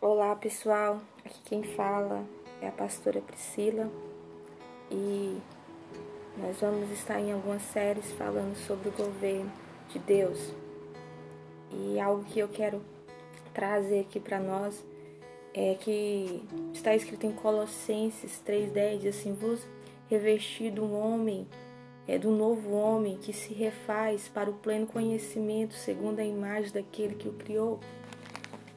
Olá pessoal, aqui quem fala é a pastora Priscila e nós vamos estar em algumas séries falando sobre o governo de Deus. E algo que eu quero trazer aqui para nós é que está escrito em Colossenses 3:10 diz assim: "Vos revestido um homem é do novo homem que se refaz para o pleno conhecimento segundo a imagem daquele que o criou."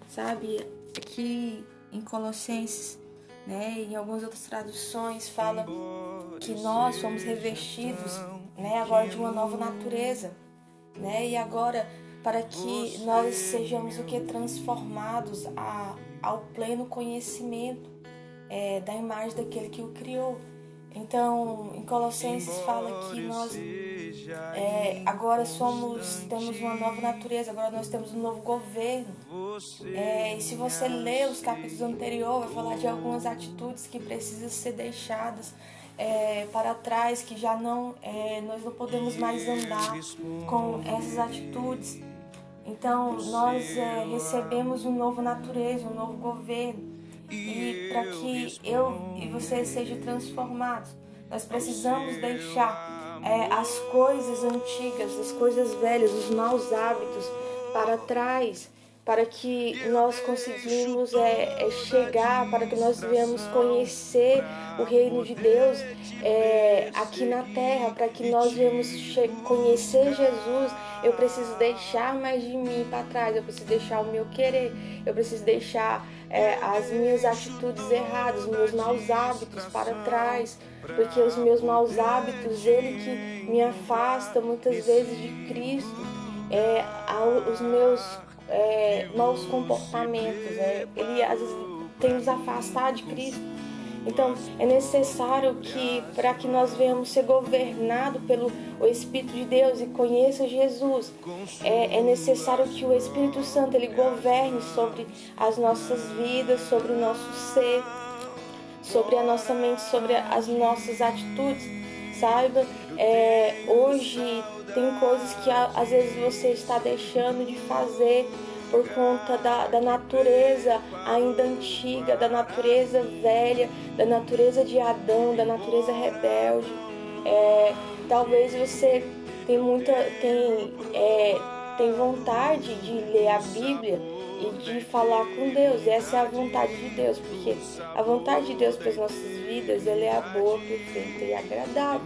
Sabe, aqui em Colossenses, né, em algumas outras traduções fala que nós somos revestidos, né, agora de uma nova natureza, né, e agora para que nós sejamos o que transformados a, ao pleno conhecimento é, da imagem daquele que o criou. Então, em Colossenses fala que nós é, agora somos, temos uma nova natureza, agora nós temos um novo governo. É, e se você ler os capítulos anteriores, vai falar de algumas atitudes que precisam ser deixadas é, para trás, que já não, é, nós não podemos mais andar com essas atitudes. Então, nós é, recebemos uma nova natureza, um novo governo. E para que eu e você sejam transformados, nós precisamos deixar é, as coisas antigas, as coisas velhas, os maus hábitos para trás, para que nós conseguimos é, é, chegar, para que nós venhamos conhecer o reino de Deus é, aqui na terra, para que nós venhamos conhecer Jesus. Eu preciso deixar mais de mim para trás, eu preciso deixar o meu querer, eu preciso deixar é, as minhas atitudes erradas, os meus maus hábitos para trás, porque os meus maus hábitos, ele que me afasta muitas vezes de Cristo, é, os meus é, maus comportamentos, é, ele às vezes tem nos afastado de Cristo. Então, é necessário que, para que nós venhamos ser governados pelo o Espírito de Deus e conheça Jesus, é, é necessário que o Espírito Santo ele governe sobre as nossas vidas, sobre o nosso ser, sobre a nossa mente, sobre as nossas atitudes. Saiba, é, hoje tem coisas que às vezes você está deixando de fazer por conta da, da natureza ainda antiga, da natureza velha, da natureza de Adão, da natureza rebelde. É, talvez você tem muita tem, é, tem vontade de ler a Bíblia e de falar com Deus. Essa é a vontade de Deus, porque a vontade de Deus para as nossas vidas ela é a boa, perfeita e agradável.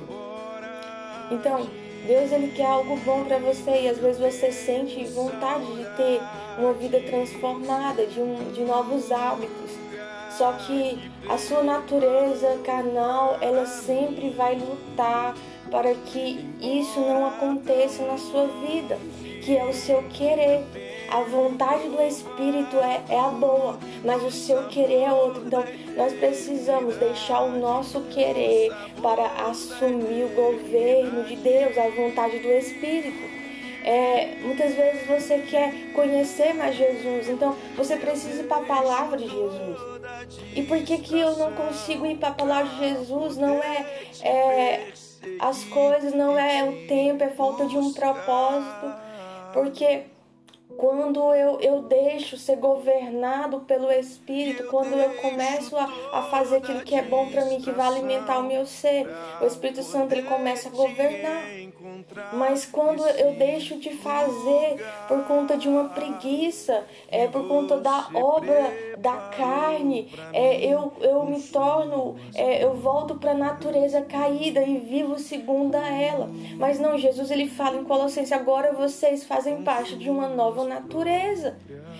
Então, Deus ele quer algo bom para você e às vezes você sente vontade de ter uma vida transformada, de, um, de novos hábitos. Só que a sua natureza carnal, ela sempre vai lutar para que isso não aconteça na sua vida, que é o seu querer. A vontade do Espírito é, é a boa, mas o seu querer é outro. Então, nós precisamos deixar o nosso querer para assumir o governo de Deus, a vontade do Espírito. É, muitas vezes você quer conhecer mais Jesus, então você precisa ir para a palavra de Jesus. E por que, que eu não consigo ir para a palavra de Jesus? Não é, é as coisas, não é o tempo, é falta de um propósito. Porque quando eu, eu deixo ser governado pelo Espírito, quando eu começo a, a fazer aquilo que é bom para mim, que vai alimentar o meu ser, o Espírito Santo ele começa a governar. Mas quando eu deixo de fazer por conta de uma preguiça, é por conta da obra da carne, é, eu, eu me torno, é, eu volto para a natureza caída e vivo segundo a ela. Mas não, Jesus ele fala em Colossenses: agora vocês fazem parte de uma nova natureza.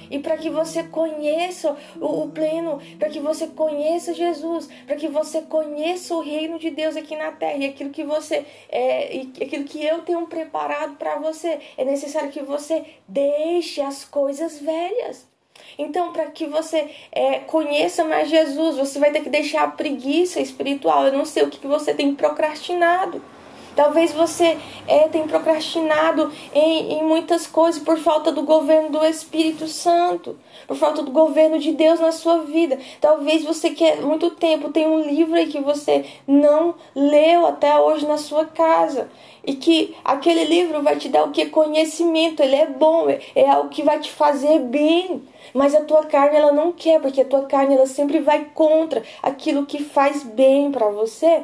E para que você conheça o, o pleno, para que você conheça Jesus, para que você conheça o reino de Deus aqui na terra e aquilo que você é, aquilo que eu tenho preparado para você, é necessário que você deixe as coisas velhas. Então, para que você é, conheça mais Jesus, você vai ter que deixar a preguiça espiritual. Eu não sei o que, que você tem procrastinado. Talvez você é, tenha procrastinado em, em muitas coisas por falta do governo do Espírito Santo, por falta do governo de Deus na sua vida. Talvez você quer muito tempo tem um livro aí que você não leu até hoje na sua casa e que aquele livro vai te dar o que conhecimento, ele é bom, é, é algo que vai te fazer bem. Mas a tua carne ela não quer, porque a tua carne ela sempre vai contra aquilo que faz bem para você.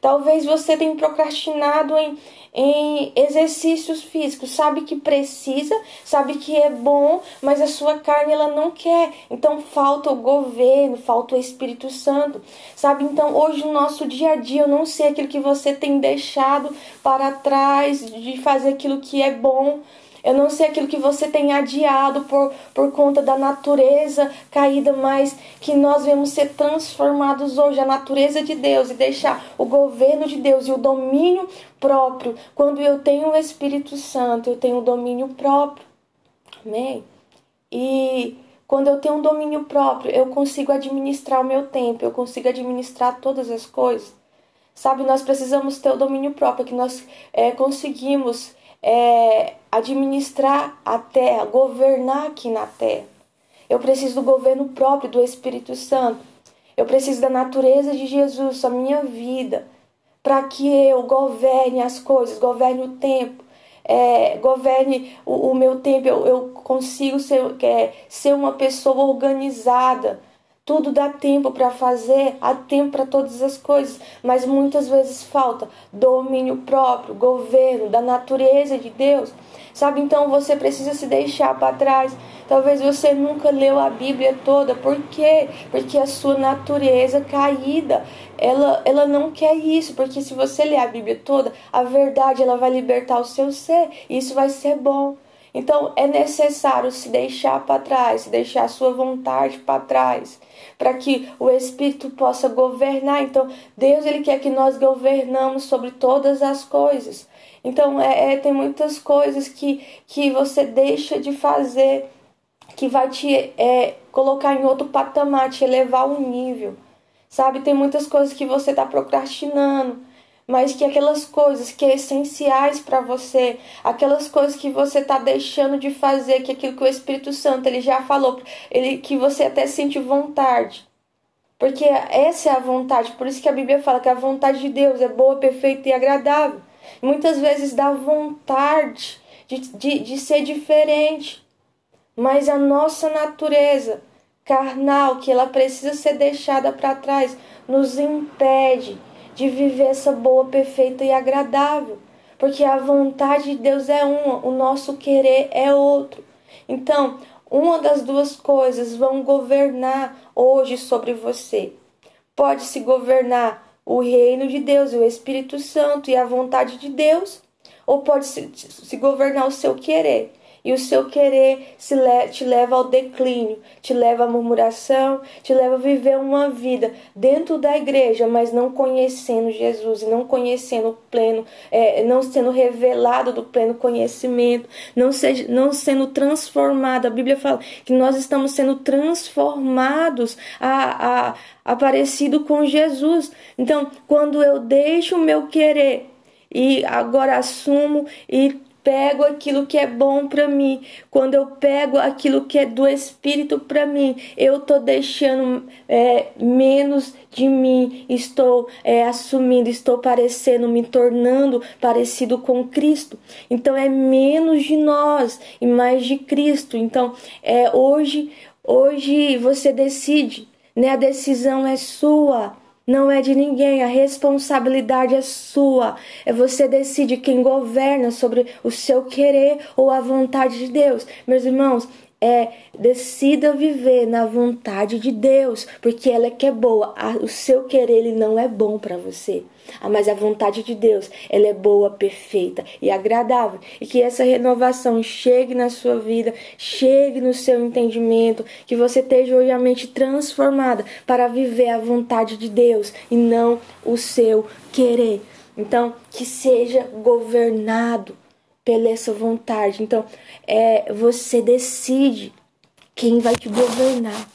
Talvez você tenha procrastinado em, em exercícios físicos, sabe que precisa, sabe que é bom, mas a sua carne ela não quer. Então falta o governo, falta o Espírito Santo, sabe? Então hoje no nosso dia a dia eu não sei aquilo que você tem deixado para trás de fazer aquilo que é bom eu não sei aquilo que você tem adiado por, por conta da natureza caída, mas que nós vemos ser transformados hoje, a natureza de Deus, e deixar o governo de Deus e o domínio próprio. Quando eu tenho o Espírito Santo, eu tenho o domínio próprio. Amém? E quando eu tenho um domínio próprio, eu consigo administrar o meu tempo, eu consigo administrar todas as coisas. Sabe, nós precisamos ter o domínio próprio, que nós é, conseguimos é, administrar a terra, governar aqui na terra. Eu preciso do governo próprio do Espírito Santo. Eu preciso da natureza de Jesus, a minha vida, para que eu governe as coisas, governe o tempo, é, governe o, o, meu tempo. Eu, eu consigo ser, é, ser uma pessoa organizada, tudo dá tempo para fazer, há tempo para todas as coisas, mas muitas vezes falta domínio próprio, governo da natureza de Deus. Sabe, então você precisa se deixar para trás. Talvez você nunca leu a Bíblia toda. Por quê? Porque a sua natureza caída, ela, ela não quer isso. Porque se você ler a Bíblia toda, a verdade ela vai libertar o seu ser. E isso vai ser bom. Então é necessário se deixar para trás, se deixar a sua vontade para trás, para que o Espírito possa governar. Então Deus ele quer que nós governamos sobre todas as coisas. Então é, é tem muitas coisas que, que você deixa de fazer que vai te é, colocar em outro patamar, te elevar um nível. Sabe, tem muitas coisas que você está procrastinando mas que aquelas coisas que é essenciais para você, aquelas coisas que você está deixando de fazer, que aquilo que o Espírito Santo ele já falou, ele que você até sente vontade. Porque essa é a vontade, por isso que a Bíblia fala que a vontade de Deus é boa, perfeita e agradável. Muitas vezes dá vontade de, de, de ser diferente, mas a nossa natureza carnal, que ela precisa ser deixada para trás, nos impede de viver essa boa, perfeita e agradável. Porque a vontade de Deus é uma, o nosso querer é outro. Então, uma das duas coisas vão governar hoje sobre você. Pode se governar o reino de Deus, o Espírito Santo e a vontade de Deus, ou pode se, se governar o seu querer e o seu querer te leva ao declínio, te leva à murmuração, te leva a viver uma vida dentro da igreja, mas não conhecendo Jesus, não conhecendo o pleno, é, não sendo revelado do pleno conhecimento, não, seja, não sendo transformado. A Bíblia fala que nós estamos sendo transformados a, a, a parecido com Jesus. Então, quando eu deixo o meu querer e agora assumo e pego aquilo que é bom para mim, quando eu pego aquilo que é do Espírito para mim, eu tô deixando é, menos de mim, estou é, assumindo, estou parecendo, me tornando parecido com Cristo. Então é menos de nós e mais de Cristo. Então é hoje, hoje você decide, né? A decisão é sua não é de ninguém, a responsabilidade é sua. É você decide quem governa sobre o seu querer ou a vontade de Deus. Meus irmãos, é decida viver na vontade de Deus, porque ela é que é boa. O seu querer ele não é bom para você. Ah, mas a vontade de Deus, ela é boa, perfeita e agradável. E que essa renovação chegue na sua vida, chegue no seu entendimento, que você esteja hoje a mente transformada para viver a vontade de Deus e não o seu querer. Então, que seja governado pela essa vontade. Então, é, você decide quem vai te governar,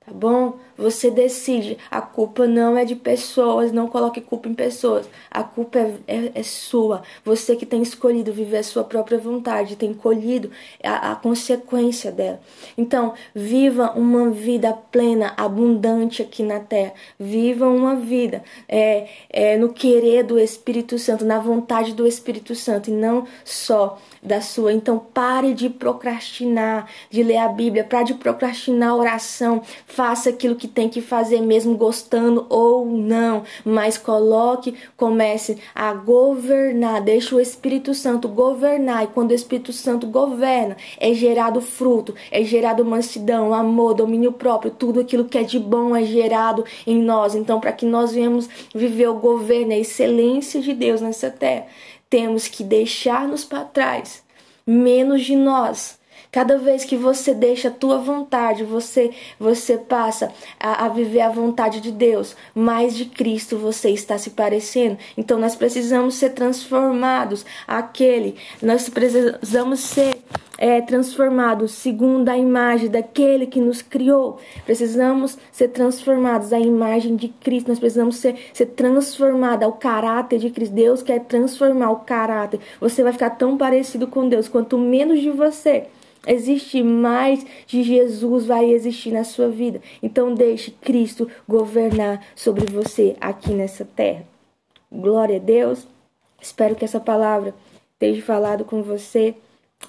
tá bom? Você decide. A culpa não é de pessoas, não coloque culpa em pessoas. A culpa é, é, é sua. Você que tem escolhido viver a sua própria vontade, tem colhido a, a consequência dela. Então, viva uma vida plena, abundante aqui na terra. Viva uma vida é, é, no querer do Espírito Santo, na vontade do Espírito Santo, e não só da sua. Então pare de procrastinar, de ler a Bíblia, pare de procrastinar a oração. Faça aquilo que tem que fazer mesmo gostando ou não, mas coloque, comece a governar, deixe o Espírito Santo governar. E quando o Espírito Santo governa, é gerado fruto, é gerado mansidão, amor, domínio próprio, tudo aquilo que é de bom é gerado em nós. Então, para que nós venhamos viver o governo, a excelência de Deus nessa terra, temos que deixar-nos para trás, menos de nós. Cada vez que você deixa a tua vontade, você você passa a, a, viver a vontade de Deus, mais de Cristo você está se parecendo. Então nós precisamos ser transformados. Aquele, nós precisamos ser é, transformados segundo a imagem daquele que nos criou. Precisamos ser transformados à imagem de Cristo. Nós precisamos ser, ser transformados ao caráter de Cristo. Deus quer transformar o caráter. Você vai ficar tão parecido com Deus. Quanto menos de você existe, mais de Jesus vai existir na sua vida. Então deixe Cristo governar sobre você aqui nessa terra. Glória a Deus. Espero que essa palavra tenha falado com você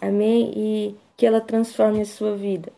Amém? E que ela transforme a sua vida.